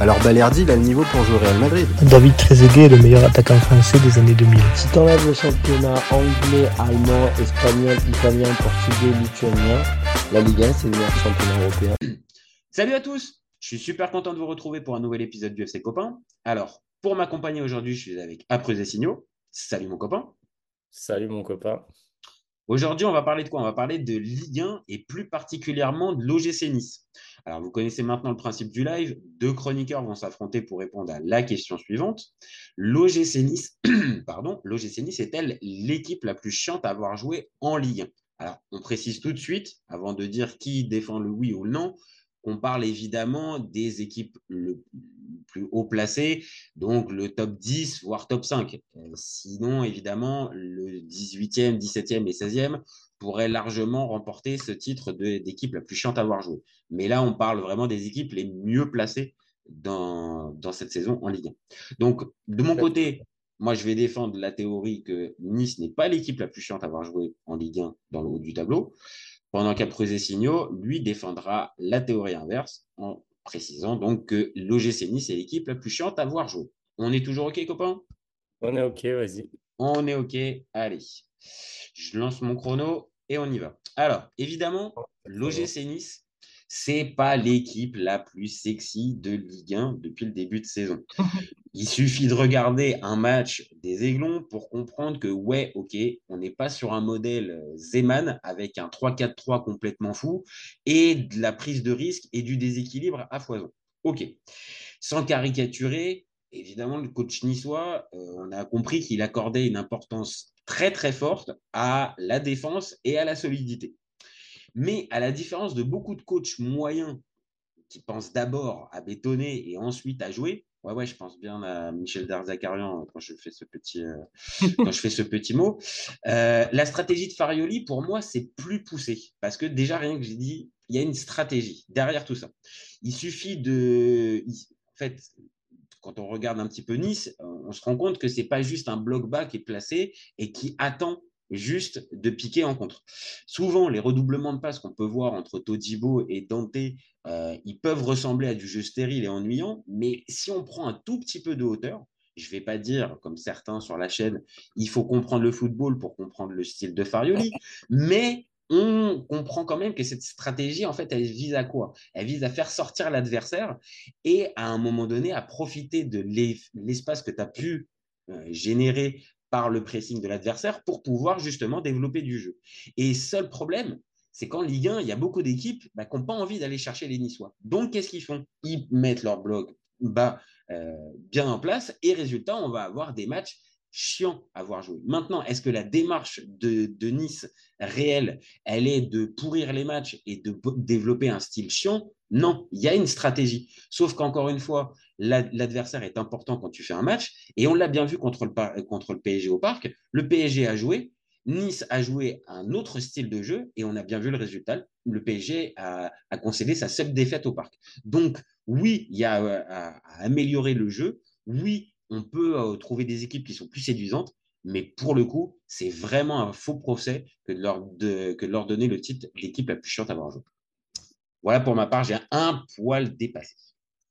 alors Balerdi, il a le niveau pour jouer au Real Madrid. David Trezeguet est le meilleur attaquant français des années 2000. Si t'enlèves le championnat anglais, allemand, espagnol, italien, portugais, lituanien, la Ligue 1, c'est le meilleur championnat européen. Salut à tous Je suis super content de vous retrouver pour un nouvel épisode du FC Copain. Alors, pour m'accompagner aujourd'hui, je suis avec Après Signaux. Salut mon copain. Salut mon copain. Aujourd'hui, on va parler de quoi? On va parler de Ligue 1 et plus particulièrement de l'OGC Nice. Vous connaissez maintenant le principe du live. Deux chroniqueurs vont s'affronter pour répondre à la question suivante. L'OGC Nice, pardon, l'OGC Nice est-elle l'équipe la plus chiante à avoir joué en Ligue 1 Alors, on précise tout de suite, avant de dire qui défend le oui ou le non, on parle évidemment des équipes le plus haut placées, donc le top 10, voire top 5. Euh, sinon, évidemment, le 18e, 17e et 16e pourraient largement remporter ce titre d'équipe la plus chiante à avoir joué. Mais là, on parle vraiment des équipes les mieux placées dans, dans cette saison en Ligue 1. Donc, de mon côté, moi, je vais défendre la théorie que Nice n'est pas l'équipe la plus chiante à avoir joué en Ligue 1 dans le haut du tableau. Pendant qu'Après Signaux, lui, défendra la théorie inverse en précisant donc que l'OGC Nice est l'équipe la plus chiante à voir jouer. On est toujours OK, copains? On est OK, vas-y. On est OK, allez. Je lance mon chrono et on y va. Alors, évidemment, l'OGC Nice c'est pas l'équipe la plus sexy de Ligue 1 depuis le début de saison. Il suffit de regarder un match des Aiglons pour comprendre que, ouais, ok, on n'est pas sur un modèle Zeman avec un 3-4-3 complètement fou et de la prise de risque et du déséquilibre à foison. Ok. Sans caricaturer, évidemment, le coach niçois, euh, on a compris qu'il accordait une importance très très forte à la défense et à la solidité. Mais à la différence de beaucoup de coachs moyens qui pensent d'abord à bétonner et ensuite à jouer, ouais, ouais, je pense bien à Michel Darzakarian quand je fais ce petit, euh, quand je fais ce petit mot. Euh, la stratégie de Farioli, pour moi, c'est plus poussé parce que déjà, rien que j'ai dit, il y a une stratégie derrière tout ça. Il suffit de. En fait, quand on regarde un petit peu Nice, on se rend compte que c'est pas juste un bloc bas qui est placé et qui attend juste de piquer en contre. Souvent, les redoublements de passes qu'on peut voir entre Todibo et Dante, euh, ils peuvent ressembler à du jeu stérile et ennuyant, mais si on prend un tout petit peu de hauteur, je ne vais pas dire, comme certains sur la chaîne, il faut comprendre le football pour comprendre le style de Farioli, mais on comprend quand même que cette stratégie, en fait, elle vise à quoi? Elle vise à faire sortir l'adversaire et à un moment donné à profiter de l'espace que tu as pu euh, générer par le pressing de l'adversaire pour pouvoir justement développer du jeu. Et seul problème, c'est qu'en Ligue 1, il y a beaucoup d'équipes bah, qui n'ont pas envie d'aller chercher les Niçois. Donc, qu'est-ce qu'ils font? Ils mettent leur bloc bas euh, bien en place et résultat, on va avoir des matchs chiants à voir jouer. Maintenant, est-ce que la démarche de, Nice réelle, elle est de pourrir les matchs et de développer un style chiant? Non, il y a une stratégie. Sauf qu'encore une fois, l'adversaire est important quand tu fais un match. Et on l'a bien vu contre le, contre le PSG au parc. Le PSG a joué, Nice a joué un autre style de jeu et on a bien vu le résultat. Le PSG a, concédé sa seule défaite au parc. Donc, oui, il y a euh, à, améliorer le jeu. Oui, on peut euh, trouver des équipes qui sont plus séduisantes. Mais pour le coup, c'est vraiment un faux procès que de leur, que de leur donner le titre d'équipe la plus chiante à avoir joué. Voilà pour ma part, j'ai un poil dépassé.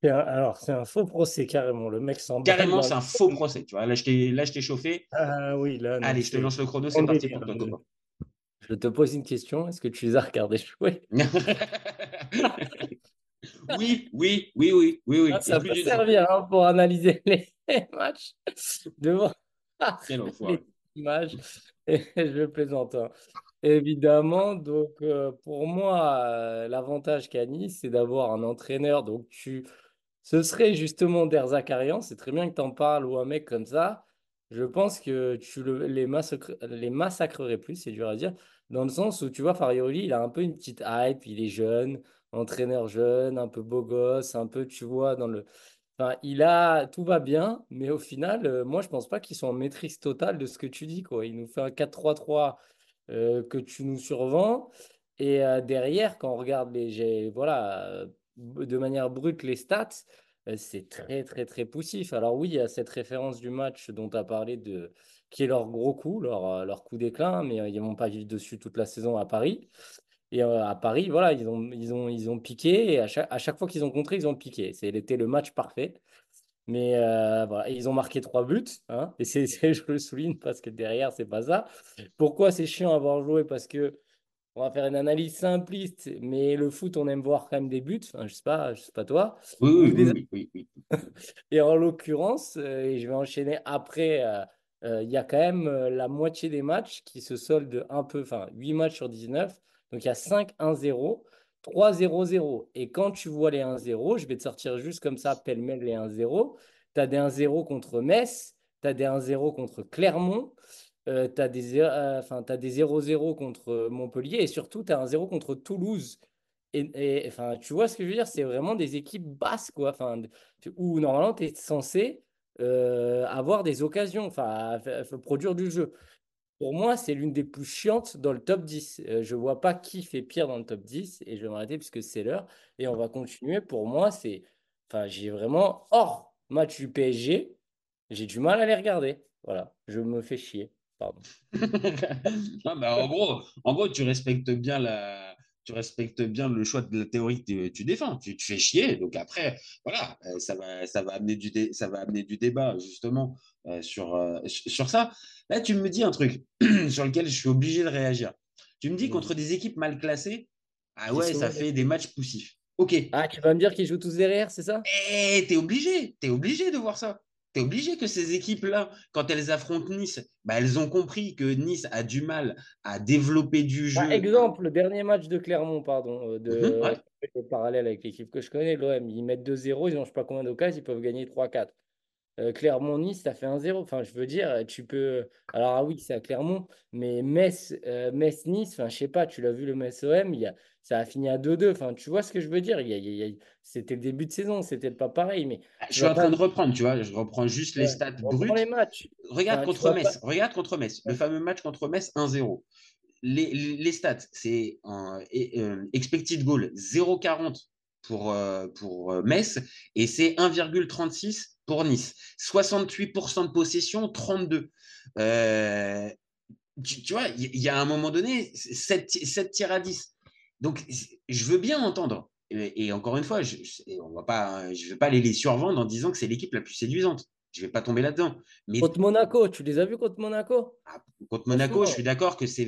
Alors, c'est un faux procès, carrément. Le mec s'en Carrément, c'est un faux procès. Tu vois, là, je t'ai chauffé. Ah oui, là. Allez, je te lance le chrono, c'est parti pour toi, Je te pose une question. Est-ce que tu les as regardés jouer? Oui, oui, oui, oui, oui, oui. Ah, ça peut servir hein, pour analyser les matchs devant les images. je plaisante. Hein. Évidemment, donc euh, pour moi, euh, l'avantage qu'a Nice, c'est d'avoir un entraîneur. Donc tu ce serait justement Der Zakarian, c'est très bien que tu en parles, ou un mec comme ça. Je pense que tu les, les massacrerais plus, c'est dur à dire, dans le sens où tu vois, Farioli, il a un peu une petite hype, il est jeune, entraîneur jeune, un peu beau gosse, un peu, tu vois, dans le. Enfin, il a. Tout va bien, mais au final, euh, moi, je pense pas qu'ils soit en maîtrise totale de ce que tu dis, quoi. Il nous fait un 4-3-3 que tu nous survends. Et derrière, quand on regarde les, voilà, de manière brute les stats, c'est très, très, très poussif. Alors oui, il y a cette référence du match dont tu as parlé, de, qui est leur gros coup, leur, leur coup d'éclat, mais ils vont pas vivre dessus toute la saison à Paris. Et à Paris, voilà, ils ont, ils ont, ils ont piqué, et à chaque, à chaque fois qu'ils ont contré, ils ont piqué. C'était le match parfait. Mais voilà, ils ont marqué trois buts, hein, et c'est, je le souligne parce que derrière, c'est pas ça. Pourquoi c'est chiant à avoir joué Parce que on va faire une analyse simpliste, mais le foot, on aime voir quand même des buts. Enfin, je sais pas, je sais pas toi. Oui, oui, oui, oui, Et en l'occurrence, et je vais enchaîner après, euh, euh, il y a quand même la moitié des matchs qui se soldent un peu, enfin 8 matchs sur 19. Donc il y a 5-1-0, 3-0-0. Et quand tu vois les 1-0, je vais te sortir juste comme ça, pêle-mêle les 1-0. Tu as des 1-0 contre Metz, tu as des 1-0 contre Clermont euh, tu as des 0-0 contre Montpellier et surtout tu as un 0 contre Toulouse. Et, enfin, tu vois ce que je veux dire? C'est vraiment des équipes basses, où normalement tu es censé euh, avoir des occasions, produire du jeu. Pour moi, c'est l'une des plus chiantes dans le top 10. Euh, je ne vois pas qui fait pire dans le top 10 et je vais m'arrêter puisque c'est l'heure. Et on va continuer. Pour moi, c'est. Enfin, j'ai vraiment. Hors match du PSG, j'ai du mal à les regarder. Voilà, je me fais chier. Pardon. en, gros, en gros, tu respectes bien la, tu respectes bien le choix de la théorie que tu, défends. Tu, fais chier. Donc après, voilà, euh, ça va, ça va, amener, du ça va amener du débat justement euh, sur, euh, sur ça. Là, tu me dis un truc sur lequel je suis obligé de réagir. Tu me dis contre des équipes mal classées, ah ouais, ça fait des matchs poussifs. Ok. Ah, tu vas me dire qu'ils jouent tous derrière, c'est ça? Eh, t'es obligé, t'es obligé de voir ça tu obligé que ces équipes-là, quand elles affrontent Nice, bah, elles ont compris que Nice a du mal à développer du jeu. Par exemple, le dernier match de Clermont, pardon, euh, de, mhm, parallèle avec l'équipe que je connais, l'OM, ils mettent 2-0, ils n'ont pas combien d'occasions, ils peuvent gagner 3-4. Euh, Clermont-Nice, ça fait 1-0. Enfin, je veux dire, tu peux. Alors, ah oui, c'est à Clermont, mais Metz, euh, Metz-Nice, enfin, je sais pas, tu l'as vu le Metz-OM, a... ça a fini à 2-2. Enfin, tu vois ce que je veux dire? Il C'était le début de saison, c'était pas pareil. Mais je suis en train de reprendre, tu vois, je reprends juste les stats les matchs. Regarde contre Metz, regarde contre Metz, le fameux match contre Metz 1-0. Les, les, stats, c'est un euh, expected goal 0,40 pour, pour Metz et c'est 1,36 pour Nice. 68% de possession, 32. Euh, tu, vois, il y, a un moment donné, 7, 7 tirs à 10. Donc, je veux bien entendre. Et, encore une fois, je ne vais pas les, les survendre en disant que c'est l'équipe la plus séduisante. Je ne vais pas tomber là-dedans. Mais... Contre Monaco, tu les as vus contre Monaco? Ah, Contre Monaco, je suis d'accord que c'est.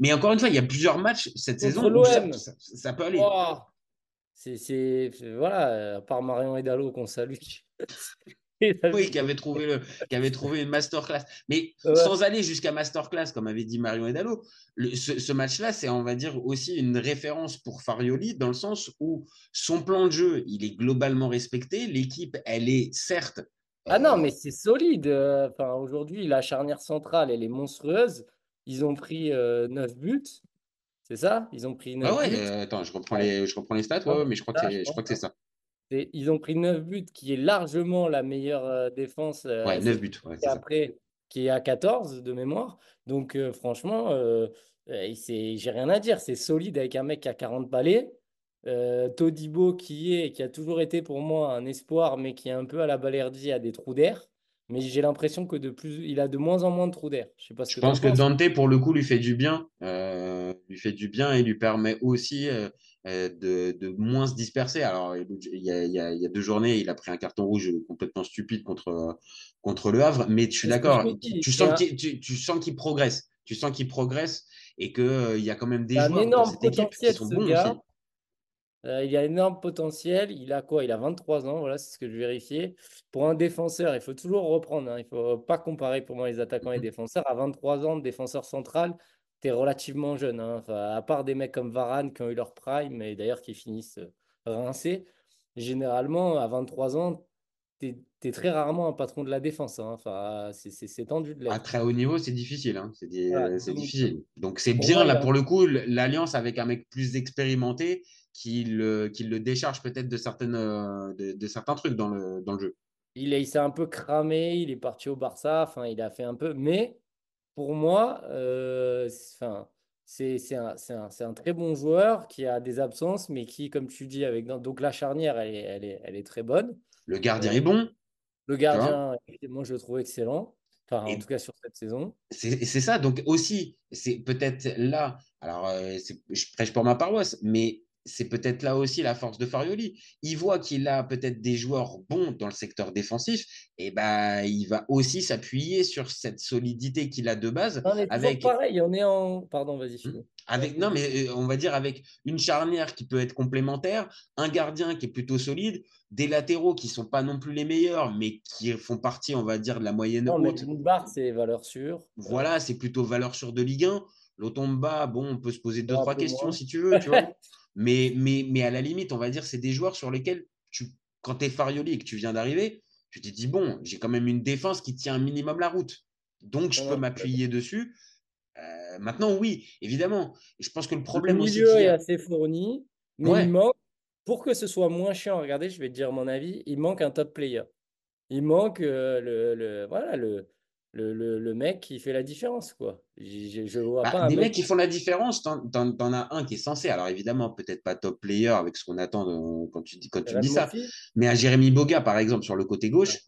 Mais encore une fois, il y y a plusieurs matchs cette saison où ça, ça, peut aller. Oh c'est, voilà, à part Marion Hidalgo qu'on salue. oui, qui avait trouvé le, qui avait trouvé une masterclass. Mais sans aller jusqu'à masterclass, comme avait dit Marion Hidalgo, ce, match-là, c'est, on va dire, aussi une référence pour Farioli dans le sens où son plan de jeu, il est globalement respecté. L'équipe, elle est certes. Ah non, euh, mais c'est solide. Enfin, aujourd'hui, la charnière centrale, elle est monstrueuse. Ils ont pris euh, 9 buts. C'est ça? Ils ont pris 9 ah ouais, euh, attends, je reprends, les, je reprends les stats, ouais, mais je crois, que, je crois que c'est ça. Ils ont pris 9 buts, qui est largement la meilleure euh, défense. Euh, ouais, 9 buts. Ouais, après, qui est à 14 de mémoire. Donc, franchement, j'ai rien à dire. C'est solide avec un mec qui a 40 balais. Todibo, qui est, qui a toujours été pour moi un espoir, mais qui est un peu à la balerdi, a des trous d'air. Mais j'ai l'impression que de plus, il a de moins en moins de trous d'air. Je, sais pas je pense que Dante, pour le coup, lui fait du bien. Euh, lui fait du bien et lui permet aussi euh, euh, de, de, moins se disperser. Alors, il y, a, il, y a, il y, a, deux journées, il a pris un carton rouge complètement stupide contre, contre le Havre. Mais je suis d'accord. Tu, sens qu'il, tu, tu, sens qu'il progresse. Tu sens qu'il progresse et qu'il il y a quand même des joueurs dans cette équipe qui sont bons aussi. Euh, il a un énorme potentiel. Il a quoi? Il a 23 ans. Voilà, c'est ce que je vérifiais. Pour un défenseur, il faut toujours reprendre. Hein. Il ne faut pas comparer pour moi les attaquants et les défenseurs. À 23 ans, défenseur central, tu es relativement jeune. Hein. à part des mecs comme Varane qui ont eu leur prime et d'ailleurs qui finissent euh, rincés, généralement, à 23 ans, tu es, très rarement un patron de la défense. Hein. Enfin, c'est tendu de À très haut niveau, c'est difficile. C'est difficile. Donc, c'est bien, là, pour le coup, l'alliance avec un mec plus expérimenté qui le, le décharge peut-être de, certaines, euh, de, certains trucs dans le, dans le jeu. Il, il s'est un peu cramé, il est parti au Barça, enfin, il a fait un peu, mais pour moi, enfin c'est un, un, très bon joueur qui a des absences, mais qui, comme tu dis, avec donc la charnière, elle est, elle est, elle est très bonne. Le gardien est bon. Le gardien, moi, je le trouve excellent. Enfin, en tout cas sur cette saison. C'est ça. Donc aussi, c'est peut-être là. Alors, euh, je prêche pour ma paroisse, mais c'est peut-être là aussi la force de Farioli. Il voit qu'il a peut-être des joueurs bons dans le secteur défensif, et ben il va aussi s'appuyer sur cette solidité qu'il a de base. Avec pareil, on est en. Pardon, vas-y. Mmh. Avec non, mais euh, on va dire avec une charnière qui peut être complémentaire, un gardien qui est plutôt solide, des latéraux qui sont pas non plus les meilleurs, mais qui font partie, on va dire, de la moyenne non, haute. c'est valeur sûre. Voilà, c'est plutôt valeur sûre de Ligue 1. L'Otomba, bon, on peut se poser deux, trois questions si tu veux, tu vois. Mais, mais, mais à la limite, on va dire, c'est des joueurs sur lesquels, tu, quand tu es Farioli et que tu viens d'arriver, tu te dis, bon, j'ai quand même une défense qui tient un minimum la route. Donc, je peux m'appuyer dessus. Euh, maintenant, oui, évidemment. Et je pense que le problème le milieu est assez fourni, mais il manque, pour que ce soit moins chiant, regardez, je vais te dire mon avis, il manque un top player. Il manque euh, le, le, voilà, le, le, le, mec qui fait la différence, quoi. Je, je vois bah, pas des mecs qui font la différence, t'en, en, as un qui est censé. Alors évidemment, peut-être pas top player avec ce qu'on attend quand tu dis, quand tu dis ça. Mais à Jérémy Boga, par exemple, sur le côté gauche,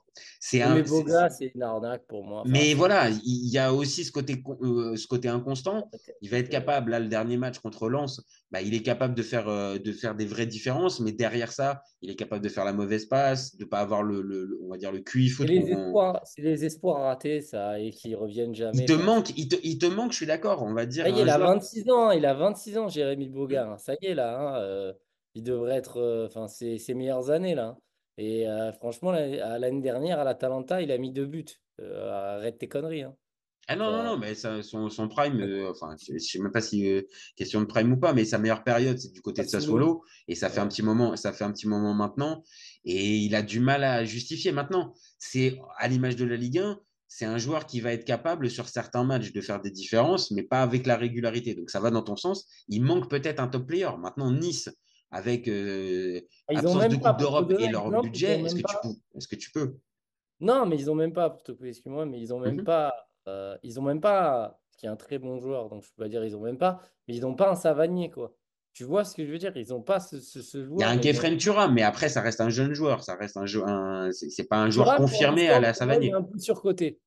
c'est un. Mais Boga, c'est une arnaque pour moi. mais voilà, il y a aussi ce côté, euh, ce côté inconstant. Il va être capable, là, le dernier match contre Lens, bah, il est capable de faire, euh, de faire des vraies différences, mais derrière ça, il est capable de faire la mauvaise passe, de pas avoir le, le, on va dire, le QI foot. C'est les, espoirs, c'est les espoirs ratés, ça, et qui reviennent jamais. Il te manque, il te, il te manque, je suis d'accord, on va dire. il a 26 ans, il a 26 ans, Jérémy Boga. Hein. Ça y est, là, hein, euh, il devrait être, enfin, c'est ses meilleures années, là. Hein. Et euh, franchement, l'année dernière, à la Talenta, il a mis deux buts. Euh, arrête tes conneries. Hein. Ah non, non, non, mais son, son, prime, euh, enfin, je ne sais même pas si question de prime ou pas, mais sa meilleure période, c'est du côté de Sassuolo. Et ça fait un petit moment, ça fait un petit moment maintenant. Et il a du mal à justifier maintenant. C'est à l'image de la Ligue 1, c'est un joueur qui va être capable sur certains matchs de faire des différences, mais pas avec la régularité. Donc ça va dans ton sens. Il manque peut-être un top player. Maintenant, Nice, avec euh, ah, absence de Coupe d'Europe et leur budget, est-ce que, tu peux, est-ce que tu peux? Non, mais ils n'ont même pas, pour te excuse-moi, mais ils n'ont même mhm. pas, euh, ils ont même pas, qui est un très bon joueur, donc je peux pas dire ils n'ont même pas, mais ils n'ont pas un Savanier, quoi. Tu vois ce que je veux dire? Ils n'ont pas ce, ce, joueur. Il y a un Kefren Turam, mais après, ça reste un jeune joueur. Ça reste un, jeu, un c'est pas un joueur confirmé à la Savanier. Un peu surcoté.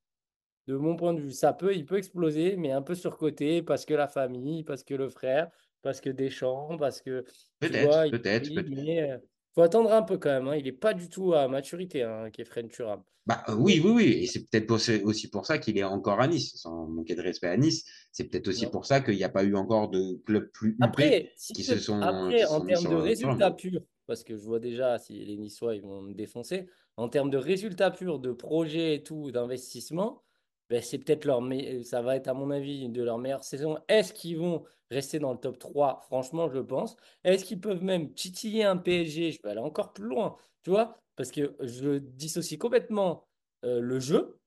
De mon point de vue, ça peut, il peut exploser, mais un peu surcoté parce que la famille, parce que le frère, parce que Deschamps, parce que. Peut-être, peut-être. Il euh, faut attendre un peu quand même. Hein. Il n'est pas du tout à maturité, hein, Kefren Turam. Bah, euh, oui, oui, oui. Et c'est peut-être aussi pour ça qu'il est encore à Nice, sans manquer de respect à Nice. C'est peut-être aussi pour ça qu'il n'y a pas eu encore de clubs plus après, qui se sont. Après, en termes de résultats purs, parce que je vois déjà si les Niçois ils vont me défoncer, en termes de résultats purs, de projets et tout, d'investissement, ben, c'est peut-être leur ça va être à mon avis de leur meilleure saison. Est-ce qu'ils vont rester dans le top 3 Franchement, je pense. Est-ce qu'ils peuvent même titiller un PSG Je vais aller encore plus loin, tu vois Parce que je dissocie complètement euh, le jeu,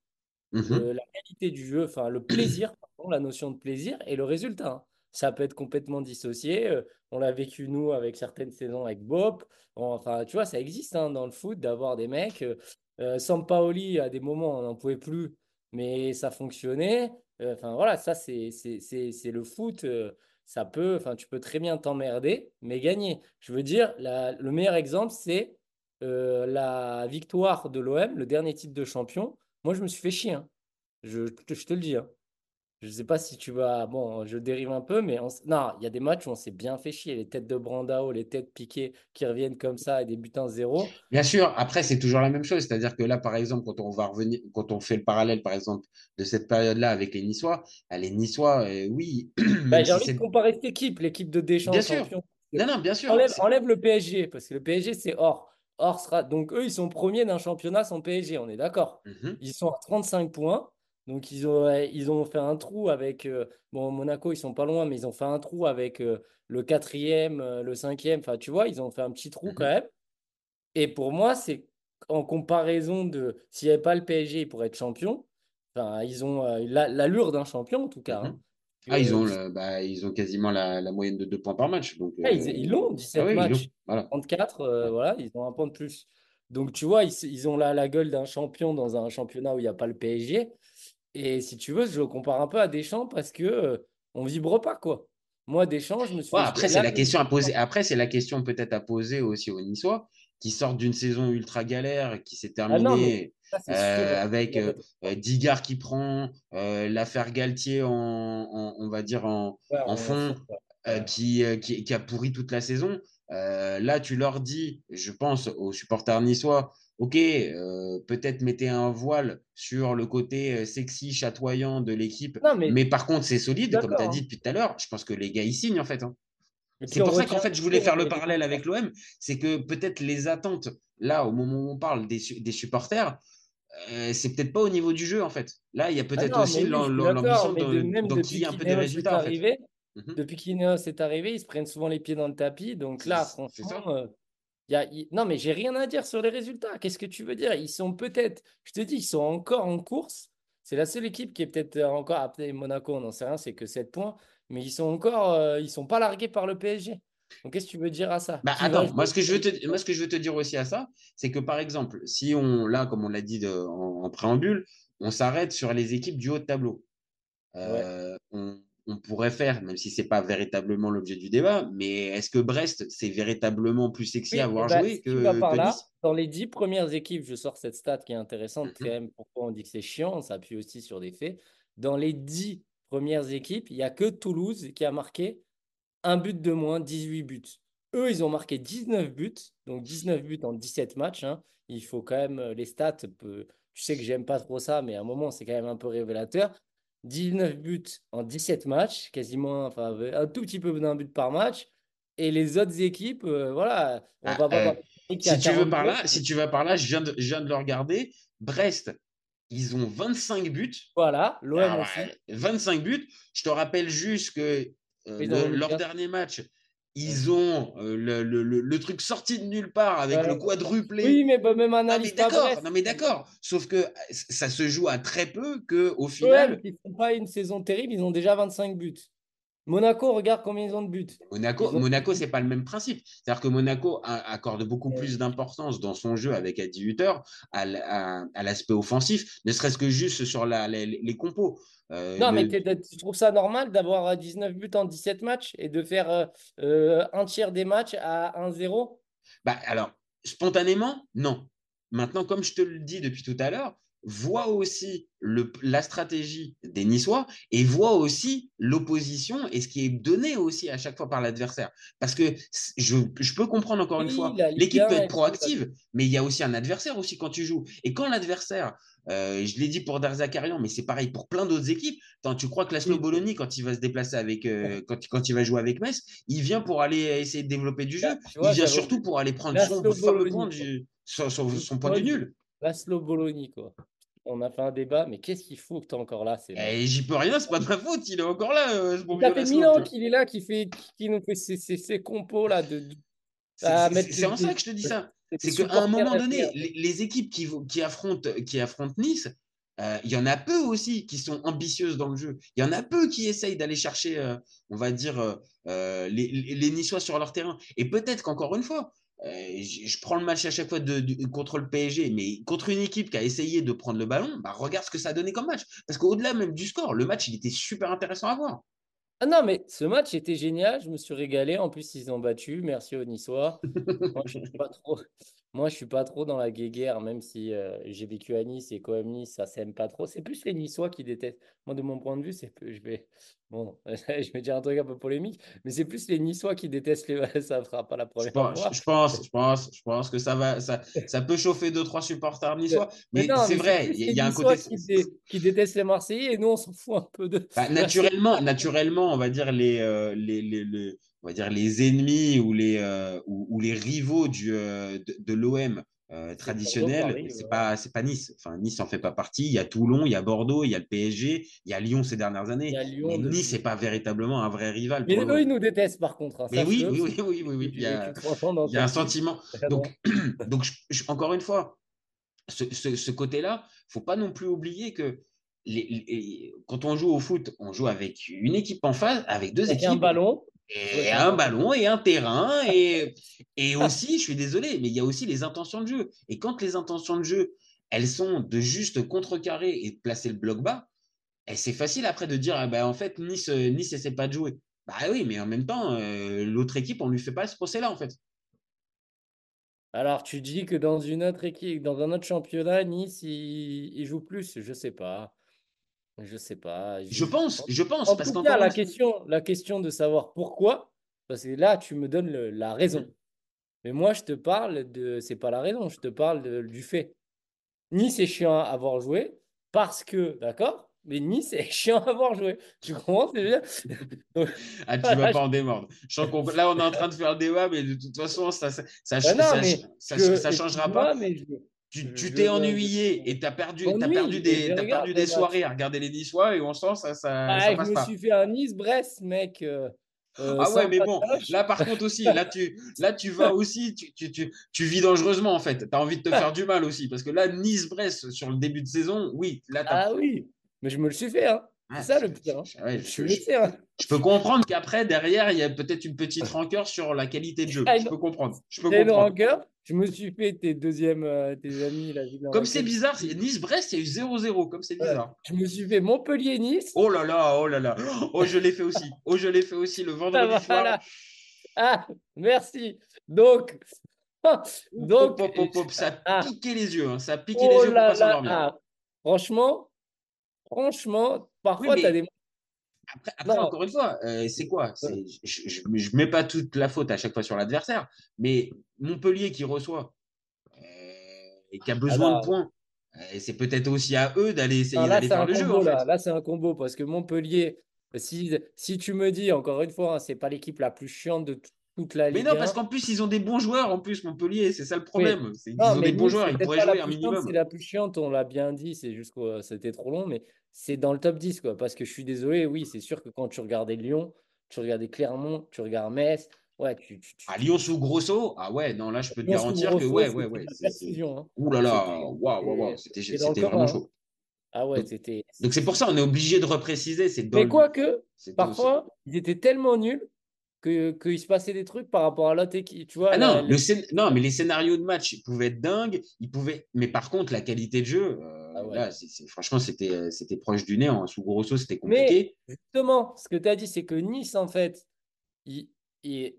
mmh la qualité du jeu, enfin le plaisir, la notion de plaisir et le résultat. Hein. Ça peut être complètement dissocié. Euh, on l'a vécu nous avec certaines saisons avec Bob. Enfin, tu vois, ça existe hein, dans le foot d'avoir des mecs. Euh, Sampaoli, à des moments, on n'en pouvait plus mais ça fonctionnait. Euh, enfin voilà, ça c'est le foot. Euh, ça peut, enfin tu peux très bien t'emmerder, mais gagner. Je veux dire, le meilleur exemple c'est euh, la victoire de l'OM, le dernier titre de champion. Moi je me suis fait chier. Hein. Je, te le dis. Hein. Je ne sais pas si tu vas. Bon, je dérive un peu, mais non, il y a des matchs où on s'est bien fait chier. Les têtes de Brandao, les têtes piquées qui reviennent comme ça et des butins zéro. Bien sûr, après, c'est toujours la même chose. C'est-à-dire que là, par exemple, quand on va revenir, quand on fait le parallèle, par exemple, de cette période-là avec les Niçois, bah, les Niçois, euh, oui. Bah, j'ai envie de comparer cette équipe, l'équipe de Deschamps. Bien sûr. Non, non, bien sûr. Enlève, le PSG, parce que le PSG, c'est or. Or sera... Donc, eux, ils sont premiers d'un championnat sans PSG, on est d'accord. Mhm. Ils sont à 35 points. Donc, ils ont, ils ont fait un trou avec. Euh, bon, Monaco, ils sont pas loin, mais ils ont fait un trou avec euh, le quatrième, euh, le cinquième. Enfin, tu vois, ils ont fait un petit trou quand mmh même. Et pour moi, c'est en comparaison de. S'il n'y avait pas le PSG pour être champion, enfin, ils ont l'allure d'un champion, en tout cas. Mmh hein. Ah, ils ont, bah, ils ont quasiment la, moyenne de deux points par match. Donc, ah, ils l'ont, 17 ah matchs. Voilà. 34, voilà, ils ont un point de plus. Donc, tu vois, ils, ils ont là la gueule d'un champion dans un championnat où il n'y a pas le PSG. Et si tu veux, je le compare un peu à Deschamps parce que euh, on vibre pas, quoi. Moi, Deschamps, je me suis. après, c'est la question à poser. Après, c'est la question peut-être à poser aussi aux Niçois qui sortent d'une saison ultra galère qui s'est ah terminée euh, avec euh, Digard qui prend l'affaire Galtier en, on va dire en, en fond, qui, qui, qui, a pourri toute la saison. là, tu leur dis, je pense aux supporters niçois, ok, euh, peut-être mettez un voile sur le côté euh, sexy, chatoyant de l'équipe, mais... par contre, c'est solide, comme tu as dit depuis tout à l'heure. Je pense que les gars, ils signent, en fait. Hein. C'est pour ça qu'en fait, je voulais faire le parallèle avec l'OM. C'est que peut-être les attentes, là, au moment où on parle des, supporters, euh, c'est peut-être pas au niveau du jeu, en fait. Là, il y a peut-être ah aussi l'ambition d'enquiller un peu des résultats. Mhm. Depuis qu'Ineos est arrivé, ils se prennent souvent les pieds dans le tapis. Donc là, franchement, non, mais j'ai rien à dire sur les résultats. Qu'est-ce que tu veux dire? Ils sont peut-être, je te dis, ils sont encore en course. C'est la seule équipe qui est peut-être encore, après Monaco, on n'en sait rien, c'est que 7 points, mais ils sont encore, euh, ils sont pas largués par le PSG. Donc qu'est-ce que tu veux dire à ça? Bah, Attends, moi ce, que je veux te, moi ce que je veux te dire aussi à ça, c'est que par exemple, si on, là, comme on l'a dit en, préambule, on s'arrête sur les équipes du haut de tableau. Euh, on, on pourrait faire, même si c'est pas véritablement l'objet du débat, mais est-ce que Brest, c'est véritablement plus sexy à avoir bah, joué que, Nice? Dans les dix premières équipes, je sors cette stat qui est intéressante, quand mhm. même, pourquoi on dit que c'est chiant, on s'appuie aussi sur des faits. Dans les dix premières équipes, il n'y a que Toulouse qui a marqué un but de moins, 18 buts. Eux, ils ont marqué 19 buts, donc 19 buts en 17 matchs. Hein. Il faut quand même euh, les stats. Tu sais que j'aime pas trop ça, mais à un moment, c'est quand même un peu révélateur. 19 buts en 17 matchs, quasiment, enfin, un tout petit peu d'un but par match. Et les autres équipes, euh, voilà, on va ah, euh, si, tu veux par là, si tu vas par là, je viens, de, je viens de le regarder. Brest, ils ont 25 buts. Voilà, l'OM aussi. 25 buts. Je te rappelle juste que euh, leur dernier match, ils ont euh, le, le, le, truc sorti de nulle part avec le quadruplé. Oui, mais bah, même analyse. Ah, d'accord, non mais d'accord. Sauf que ça se joue à très peu que au final. ils font pas une saison terrible, ils ont déjà 25 buts. Monaco, regarde combien ils ont de buts. Monaco, Monaco, c'est pas le même principe. C'est-à-dire que Monaco accorde beaucoup plus d'importance dans son jeu avec Adi Hutter à, l'aspect offensif, ne serait-ce que juste sur la, les, compos. Euh, non, mais tu trouves ça normal d'avoir 19 buts en 17 matchs et de faire euh, euh, un tiers des matchs à 1-0 bah, Alors, spontanément, non. Maintenant, comme je te le dis depuis tout à l'heure, voit aussi le, la stratégie des Niçois et voit aussi l'opposition et ce qui est donné aussi à chaque fois par l'adversaire. Parce que je, je, peux comprendre encore une fois, l'équipe peut être proactive, mais il y a aussi un adversaire aussi quand tu joues. Et quand l'adversaire, euh, je l'ai dit pour Darzakarian, mais c'est pareil pour plein d'autres équipes. Quand tu crois que Laszlo Bologna, quand il va se déplacer avec, euh, quand, quand, il va jouer avec Metz, il vient pour aller essayer de développer du jeu. il vient surtout pour aller prendre son, point du, son, son point du nul. Laszlo Bologna, quoi. On a fait un débat, mais qu'est-ce qu'il faut que tu es encore là eh, J'y peux rien, c'est pas de ma faute, il est encore là. Euh, ça fait mille ans qu'il est là, qui, fait, qui nous fait ces, compos là. De, c'est en ça que je te dis ça. C'est qu'à un moment donné, les, équipes qui, qui, affrontent, qui affrontent Nice, euh, il y en a peu aussi qui sont ambitieuses dans le jeu. Il y en a peu qui essayent d'aller chercher, euh, on va dire, les, les, Niçois sur leur terrain. Et peut-être qu'encore une fois, euh, je, prends le match à chaque fois contre le PSG, mais contre une équipe qui a essayé de prendre le ballon, bah regarde ce que ça a donné comme match. Parce qu'au-delà même du score, le match, il était super intéressant à voir. Ah non, mais ce match était génial, je me suis régalé. En plus, ils ont battu. Merci aux. Moi, je suis pas trop. Moi, je suis pas trop dans la guéguerre, même si euh, j'ai vécu à Nice et quand Nice, ça s'aime pas trop. C'est plus les Niçois qui détestent. Moi, de mon point de vue, c'est je vais bon, je vais dire un truc un peu polémique, mais c'est plus les Niçois qui détestent les. ça fera pas la première je pense, fois. Je pense, je pense, je pense que ça va, ça, ça peut chauffer deux trois supporters niçois. Mais, c'est vrai, il y, a un côté qui, détestent les Marseillais et nous on s'en fout un peu de. Bah, naturellement, naturellement, on va dire les, euh, les, les, on va dire les ennemis ou les, euh, ou, les rivaux du, euh, de, l'OM euh, traditionnel, c'est pas c'est pas Nice. Enfin Nice en fait pas partie. Il y a Toulon, il y a Bordeaux, il y a le PSG, il y a Lyon ces dernières années. mais Nice n'est pas véritablement un vrai rival. Mais eux ils nous détestent par contre. Hein, mais oui, oui, oui, oui, oui, Il y a, il y a un sentiment. Donc donc encore une fois, ce, ce, ce côté-là, faut pas non plus oublier que les, quand on joue au foot, on joue avec une équipe en face, avec deux équipes. un ballon. Et un ballon et un terrain. Et, et aussi, je suis désolé, mais il y a aussi les intentions de jeu. Et quand les intentions de jeu, elles sont de juste contrecarrer et de placer le bloc bas, Et c'est facile après de dire, ah bah, en fait, Nice, euh, nice essaie pas de jouer. Bah oui, mais en même temps, euh, l'autre équipe, on lui fait pas ce procès-là, en fait. Alors, tu dis que dans une autre équipe, dans un autre championnat, Nice, il, joue plus. Je sais pas. Je sais pas. Je, pense, je pense. En parce tout cas, la question, la question de savoir pourquoi, parce que là, tu me donnes la raison. Mm. Mais moi, je te parle de. C'est pas la raison, je te parle du fait. Nice est chiant à avoir joué parce que, d'accord mais Nice est chiant à avoir joué. Tu comprends que Ah, tu vas pas en démordre. là, on est en train de faire le débat, mais de toute façon, ça ça, ça, ça, changera pas. Tu t'es ennuyé et tu as perdu, as perdu des, as perdu des soirées à regarder les Niçois et on sent ça, ça, ah, ça passe je me suis fait un Nice-Brest, mec. Euh, euh, ah ouais, mais bon, là par contre aussi, là tu, là, tu vas aussi, tu, tu, tu, tu vis dangereusement en fait. Tu as envie de te faire du mal aussi. Parce que là, Nice-Brest sur le début de saison, oui. Là, ah oui, mais je me le suis fait. Hein. C'est ça le pire. Hein. je, je, hein. je, peux comprendre qu'après, derrière, il y a peut-être une petite rancœur sur la qualité de jeu. Ah, je peux comprendre. Je peux comprendre. rancœur? Je me suis fait tes deuxièmes euh, tes amis. Là, Comme c'est bizarre, Nice-Brest, il y a eu 0-0. Comme c'est bizarre. Je me suis fait Montpellier-Nice. Oh là là, oh là là. Oh, je l'ai fait aussi. Oh, je l'ai fait aussi le vendredi soir. Ah, merci. Donc, donc ça a piqué les yeux. Hein. Ça a piqué oh les yeux pour pas s'endormir. Ah, franchement, Franchement, parfois, tu as des. Après, encore une fois, euh, c'est quoi? Je ne mets pas toute la faute à chaque fois sur l'adversaire, mais Montpellier qui reçoit euh, et qui a besoin de points, euh, c'est peut-être aussi à eux d'aller essayer d'aller faire le jeu. Là, c'est un combo parce que Montpellier, si, si tu me dis, encore une fois, hein, c'est pas l'équipe la plus chiante de mais non, parce qu'en plus, ils ont des bons joueurs en plus, Montpellier, c'est ça le problème. Ils ont des bons joueurs, ils pourraient jouer un minimum. C'est la plus chiante, on l'a bien dit, c'est juste que c'était trop long, mais c'est dans le top 10, quoi. Parce que je suis désolé, oui, c'est sûr que quand tu regardais Lyon, tu regardais Clermont, tu regardes Metz, ouais, tu. À Lyon sous Grosso, ah ouais, non, là, je peux te garantir que, ouais, ouais, ouais. Hein. Ouh là là, waouh, waouh, c'était vraiment hein. chaud. Ah ouais, c'était. Donc c'est pour ça, on est obligé de repréciser. Mais quoique, parfois, ils étaient tellement nuls qu'il se passait des trucs par rapport à l'autre équipe. Tu vois, ah non, le non, mais les scénarios de match ils pouvaient être dingues. Ils pouvaient... Mais par contre, la qualité de jeu, euh, ah là, franchement, c'était, c'était proche du nez. En sous grosso, c'était compliqué. Mais justement, ce que tu as dit, c'est que Nice, en fait,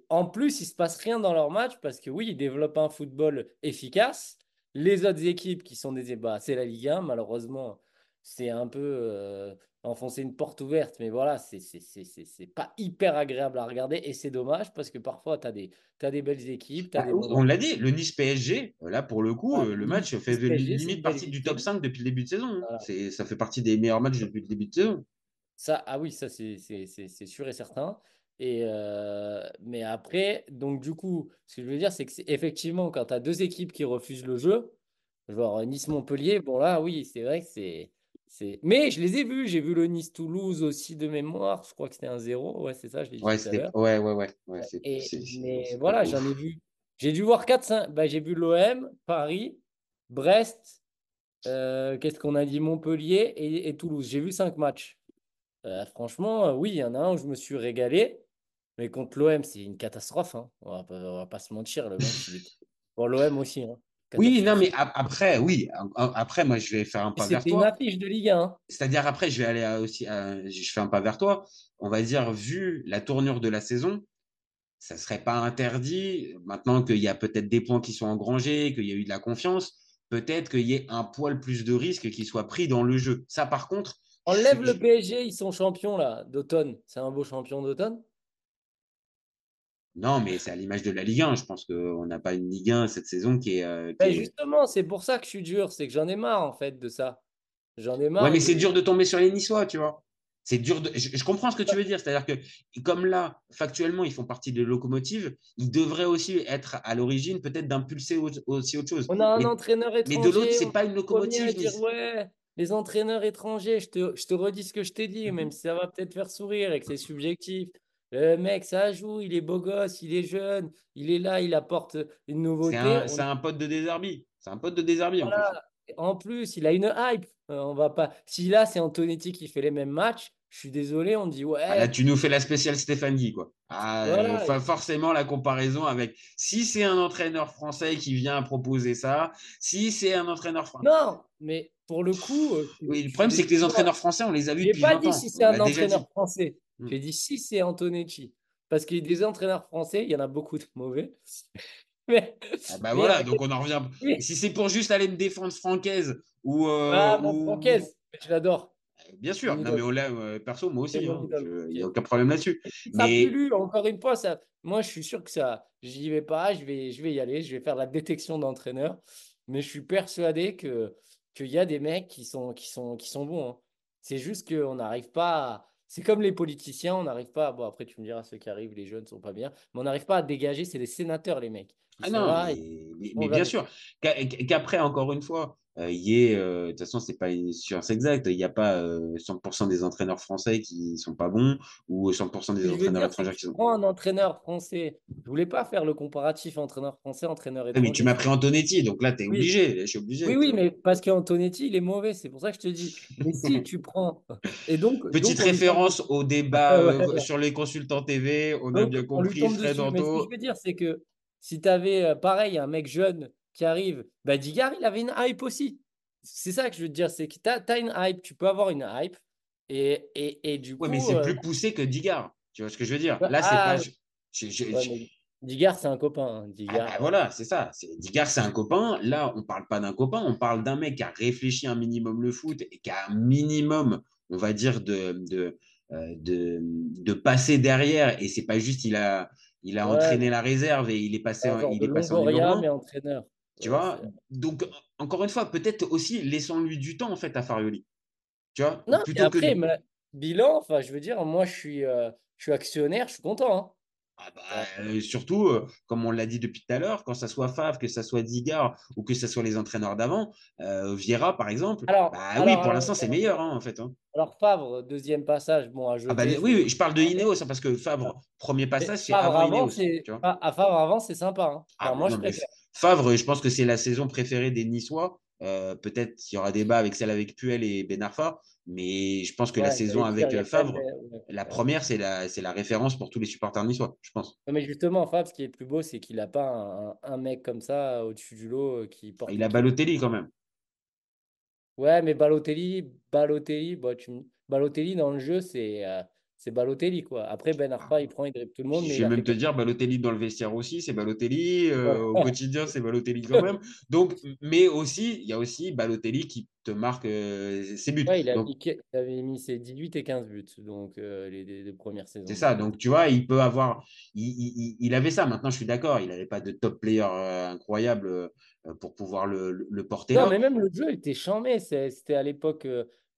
en plus, il ne se passe rien dans leur match parce que oui, ils développent un football efficace. Les autres équipes qui sont des. Bah, c'est la Ligue 1, malheureusement, c'est un peu. Euh, enfoncer une porte ouverte, mais voilà, c'est pas hyper agréable à regarder et c'est dommage parce que parfois tu as des, as des belles équipes. As bah, on l'a dit, le Nice PSG, là pour le coup, le match fait limite partie du top 5 depuis le début de saison. Hein. Ça fait partie des meilleurs matchs depuis le début de saison. Ça, ah oui, ça c'est sûr et certain. Et euh, mais après, donc du coup, ce que je veux dire, c'est que effectivement, quand tu as deux équipes qui refusent le jeu, genre Nice-Montpellier, bon là, oui, c'est vrai que c'est mais je les ai vus. J'ai vu le Nice-Toulouse aussi de mémoire. Je crois que c'était un zéro. Ouais, c'est ça, je l'ai dit. Ouais, ouais, ouais, ouais, ouais. mais voilà, j'en ai vu. J'ai dû voir 4-5. Bah, j'ai vu l'OM, Paris, Brest. Euh, qu'est-ce qu'on a dit Montpellier et, Toulouse. J'ai vu 5 matchs. Euh, franchement, euh, oui, il y en a un où je me suis régalé. Mais contre l'OM, c'est une catastrophe. Hein. On va, va pas se mentir. Le Bon, l'OM aussi. Hein. Oui, non, mais après, oui. Après, moi, je vais faire un pas vers toi. C'est une affiche de Ligue 1. C'est-à-dire, après, je vais aller aussi. je fais un pas vers toi. On va dire, vu la tournure de la saison, ça serait pas interdit, maintenant qu'il y a peut-être des points qui sont engrangés, qu'il y a eu de la confiance, peut-être qu'il y ait un poil plus de risques qui soit pris dans le jeu. Ça, par contre. Enlève le PSG, ils sont champions là, d'automne. C'est un beau champion d'automne. Non, mais c'est à l'image de la Ligue 1. Je pense qu'on n'a pas une Ligue 1 cette saison qui est. Euh, justement, c'est pour ça que je suis dur. C'est que j'en ai marre, en fait, de ça. J'en ai marre. Ouais, mais c'est dur de tomber sur les Niçois, tu vois. C'est dur de. Je, comprends ce que tu veux dire. C'est-à-dire que, comme là, factuellement, ils font partie de locomotive, ils devraient aussi être à l'origine, peut-être d'impulser aussi autre chose. On a un entraîneur étranger. Mais de l'autre, c'est pas une locomotive. Dire, ouais, les entraîneurs étrangers, je te, je te redis ce que je t'ai dit, mm-hmm. même si ça va peut-être faire sourire et que c'est subjectif. Le mec, ça joue, il est beau gosse, il est jeune, il est là, il apporte une nouveauté. C'est un, pote de Désherbi. C'est un pote de Désherbi en plus. En plus, il a une hype. Euh, on va pas. Si là, c'est Antonetti qui fait les mêmes matchs, je suis désolé, on dit ouais. Ah, là, tu nous fais la spéciale Stéphanie, quoi. Ah, euh, forcément, la comparaison avec si c'est un entraîneur français qui vient proposer ça, si c'est un entraîneur français. Non, mais pour le coup. Oui, le problème, c'est que les entraîneurs français, on les a vus depuis pas 20 dit si c'est un entraîneur français. Mm. J'ai dit si c'est Antonecci. Parce qu'il y a des entraîneurs français, il y en a beaucoup de mauvais. Mais, Ah bah mais voilà, avec- donc on en revient. Si c'est pour juste aller me défendre Francaise ou. euh, Ah, ou- Francaise, je l'adore. Bien sûr, non, mais on l'a, euh, perso, moi aussi, hein, il n'y a aucun problème là-dessus. Sera Mais encore une fois, ça, moi je suis sûr que ça, j'y vais pas, je vais, je vais y aller, je vais faire la détection d'entraîneur, mais je suis persuadé que qu'il y a des mecs qui sont, qui sont, qui sont bons. hein. C'est juste qu'on n'arrive pas à- C'est comme les politiciens, on n'arrive pas. à- Bon, après, tu me diras, ceux qui arrivent, les jeunes sont pas bien, mais on n'arrive pas à dégager. C'est des sénateurs, les mecs. Ah non, mais, bien sûr. Qu'a- Qu'après, encore une fois, il y ait, euh, de toute façon, c'est pas une science exacte. Il n'y a pas euh, 100% des entraîneurs français qui sont pas bons ou 100% Ce des entraîneurs étrangers qui sont. prends un entraîneur français? Je voulais pas faire le comparatif entraîneur français, entraîneur Ah, mais tu étranger. m'as pris Antonetti, donc là, tu es Oui. obligé. Je suis obligé. Oui, oui, mais parce qu'Antonetti, il est mauvais, c'est pour ça que je te dis. Mais si tu prends. Et donc. Petite référence au débat euh, sur les consultants TV. On a bien compris, Fred. Mais ce que je veux dire, c'est que si tu avais, pareil, un mec jeune qui arrive, bah, Digard, il avait une hype aussi. C'est ça que je veux te dire, c'est que tu as, une hype, tu peux avoir une hype. Et, et, et du coup. Ouais, mais c'est euh, plus poussé que Digard. Tu vois ce que je veux dire? Ouais, Là, c'est ah, pas. je- je- je- ouais, je- mais Digard, c'est un copain. hein, Ah Digard. bah voilà, c'est ça. Digard, c'est un copain. Là, on parle pas d'un copain, on parle d'un mec qui a réfléchi un minimum le foot et qui a un minimum, on va dire, de, de, euh, de, de passer derrière. Et c'est pas juste, il a, il a Ouais, entraîné la réserve et il est passé, il est passé en mais entraîneur. Tu Ouais, vois? Donc, encore une fois, peut-être aussi laissons-lui du temps, en fait, à Farioli. Tu vois? Non, Plutôt que après, ma- bilan, enfin, je veux dire, moi, je suis, euh, je suis actionnaire, je suis content. hein. Ah bah, euh, surtout, euh, comme on l'a dit depuis tout à l'heure, quand ça soit Favre, que ça soit Digard ou que ça soit les entraîneurs d'avant, euh, Vieira par exemple, Alors, bah alors, oui, pour alors, l'instant c'est meilleur hein, en fait. hein. alors, Favre, deuxième passage, bon, à Ah bah, oui, oui, je parle de Ineos hein, parce que Favre, premier passage, c'est avant avant, Ineos. c'est Tu vois à Favre avant, c'est sympa. hein. Ah, bah moi, non, je préfère. Favre, je pense que c'est la saison préférée des Niçois. Euh, Peut-être qu'il y aura débat avec celle avec Puel et Ben Arfa, mais je pense que la saison avec euh, Favre, ouais, la première, c'est la, référence pour tous les supporters niçois, je pense. Non, mais justement, Favre, ce qui est le plus beau, c'est qu'il n'a pas un, mec comme ça au-dessus du lot euh, qui porte. Il a. Balotelli quand même. Ouais, mais Balotelli, Balotelli, bah, tu... Balotelli dans le jeu, c'est euh, c'est Balotelli, quoi. Après, Ben Arfa, il prend, il dribble tout le monde, Je vais même te dire, Balotelli dans le vestiaire aussi, c'est Balotelli. euh, au quotidien, c'est Balotelli quand même. Donc, mais aussi, il y a aussi Balotelli qui te marque euh, ses buts. Ouais, il, a Donc, mis- il avait mis ses 18 et 15 buts, donc euh, les, les- les premières saisons. c'est ça. Donc, tu vois, il peut avoir. Il, il- il- il avait ça. Maintenant, je suis d'accord. Il n'avait pas de top player incroyable pour pouvoir le, le- le porter Non, là. mais même le jeu était chambé. C'était à l'époque,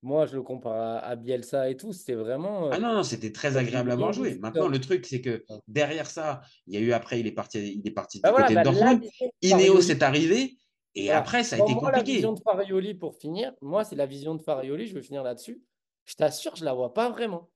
moi je le compare à, à Bielsa et tout. C'était vraiment. euh, Ah non, non, c'était très agréable à voir jouer. Maintenant, le truc, c'est que derrière ça, il y a eu après, il est parti, il est parti du Bah côté bah, de la Dortmund. Ineos est arrivé. Et Voilà. après, ça a été moi, la compliqué. vision de Farioli, pour finir, moi, c'est la vision de Farioli. Je veux finir là-dessus. Je t'assure, je la vois pas vraiment.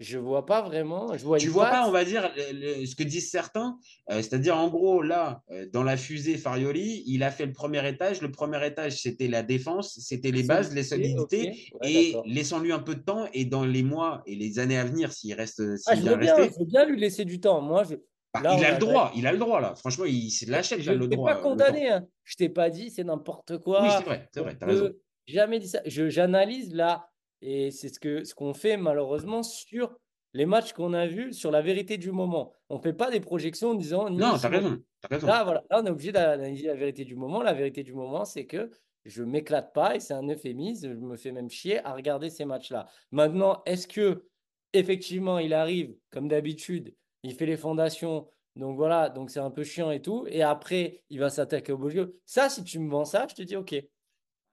Je vois pas vraiment. Je vois Tu vois pas, on va dire, le- le- ce que disent certains, euh, c'est-à-dire en gros, là, euh, dans la fusée Farioli, il a fait le premier étage. Le premier étage, c'était la défense, c'était les bases, les solidités, ouais, et laissons-lui un peu de temps. Et dans les mois et les années à venir, s'il reste, Ah, je veux bien, je veux bien lui laisser du temps. Moi, je. bah, là, il a a- le droit, il a le droit là. Franchement, il se l'achète Je là, ne le t'ai droit. pas temps. condamné. Hein. Je t'ai pas dit c'est n'importe quoi. Oui, c'est vrai, c'est vrai, t'as raison. Jamais dit ça. Je, j'analyse là, et c'est ce que ce qu'on fait malheureusement sur les matchs qu'on a vus, sur la vérité du moment. On fait pas des projections en disant. Non, t'as raison, raison. Là, voilà, là, on est obligé d'analyser la vérité du moment. La vérité du moment, c'est que je m'éclate pas, et c'est un euphémisme. Je me fais même chier à regarder ces matchs-là. Maintenant, est-ce que effectivement il arrive comme d'habitude, il fait les fondations. Donc voilà, donc c'est un peu chiant et tout. Et après, il va s'attaquer au beau jeu? Ça, si tu me vends ça, je te dis OK.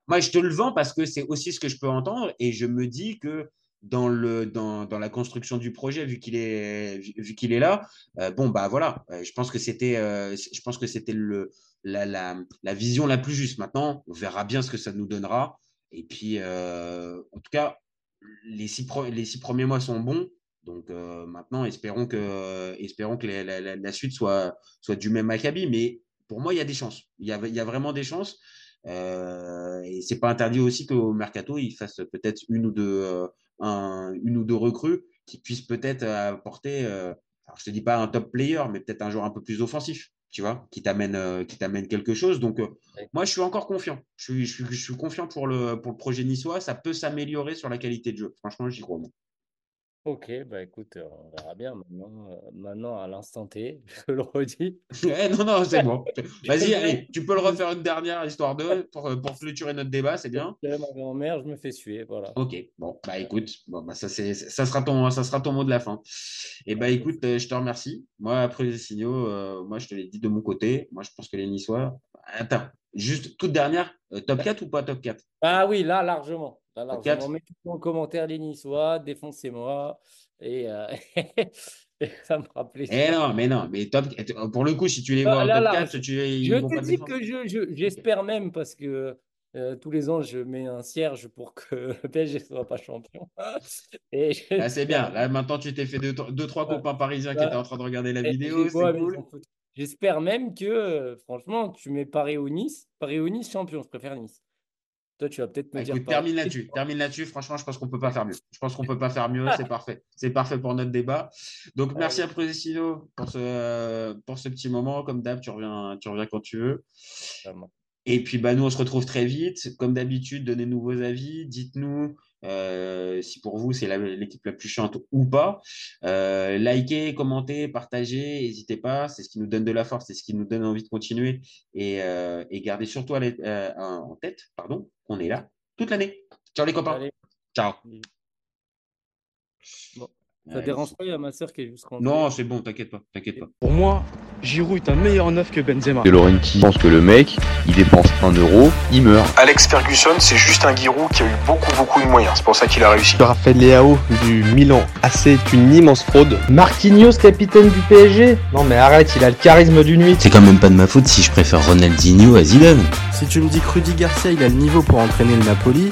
Moi, je te le vends parce que c'est aussi ce que je peux entendre et je me dis que dans, le, dans, dans la construction du projet, vu qu'il est, vu, qu'il est là, euh, bon, bah voilà, euh, je pense que c'était, euh, je pense que c'était le, la, la, la vision la plus juste. Maintenant, on verra bien ce que ça nous donnera. Et puis, en tout cas, les six, les six premiers mois sont bons. Donc maintenant, espérons que, espérons que la suite soit, soit du même acabit. Mais pour moi, il y a des chances. Il y a, il y a vraiment des chances. Euh, et c'est pas interdit aussi qu'au mercato, il fasse peut-être une ou deux, euh, un- une ou deux recrues qui puissent peut-être apporter, euh, alors je te dis pas un top player, mais peut-être un joueur un peu plus offensif. tu vois, qui t'amène euh, qui t'amène quelque chose. Donc, euh, moi, je suis encore confiant. Je suis, je suis, je suis confiant pour le, pour le projet niçois. Ça peut s'améliorer sur la qualité de jeu. Franchement, j'y crois. moi. Ok, bah écoute, euh, on verra bien maintenant, euh, maintenant à l'instant T, je le redis. Eh, non, non, c'est bon. Vas-y, allez, tu peux le refaire une dernière histoire de pour, euh, pour clôturer notre débat, c'est bien? Ma grand-mère, je me fais suer, voilà. Ok, bon, bah écoute, bon, bah, ça, c'est, ça, sera ton, ça sera ton mot de la fin. Et bah écoute, euh, je te remercie. Moi, après les signaux, moi, je te l'ai dit de mon côté. Moi, je pense que les Niçois. Attends, juste toute dernière, top 4 ou pas top 4 Ah oui, là, largement. Là, largement. quatre. Mettez en commentaire les Niçois, défoncez-moi, et, euh, et ça me fera plaisir. Eh non, mais non, mais top, pour le coup, si tu les vois Ah, en là, top là, 4, tu, ils Je te dis que je, je- j'espère même parce que euh, tous les ans je mets un cierge pour que le PSG ne soit pas champion. Et Ah, c'est bien. Là, maintenant, tu t'es fait deux, deux trois Ouais. copains parisiens qui étaient en train de regarder la Et vidéo. C'est cool. J'espère même que, euh, franchement, tu mets Paris ou Nice. Paris ou Nice champion, je préfère Nice. Toi, tu vas peut-être me Ah, dire termine là-dessus. Termine là-dessus. Franchement, je pense qu'on peut pas faire mieux. Je pense qu'on peut pas faire mieux. C'est parfait. C'est parfait pour notre débat. Donc, merci à Prosecino pour ce, pour ce petit moment. Comme d'hab, tu reviens, tu reviens quand tu veux. Et puis, bah, nous, on se retrouve très vite. Comme d'habitude, donnez-nous vos avis. Dites-nous euh, si pour vous, c'est l'équipe la plus chiante ou pas. Euh, likez, commentez, partagez. N'hésitez pas. C'est ce qui nous donne de la force. C'est ce qui nous donne envie de continuer. Et, euh, et gardez surtout à en tête pardon, qu'on est là toute l'année. Ciao les copains. Allez. Ciao. Bon. Ça dérange pas, il y a ma soeur qui est juste rentrée. Non, c'est bon, t'inquiète pas. T'inquiète pas. Pour moi, Giroud est un meilleur neuf que Benzema. De Laurenti pense que le mec, il dépense 1 euro, il meurt. Alex Ferguson, c'est juste un Giroud qui a eu beaucoup, beaucoup de moyens. C'est pour ça qu'il a réussi. Raphaël Leao du Milan AC est une immense fraude. Marquinhos, capitaine du PSG Non mais arrête, il a le charisme d'une nuit. C'est quand même pas de ma faute si je préfère Ronaldinho à Zidane. Si tu me dis que Rudy Garcia il a le niveau pour entraîner le Napoli,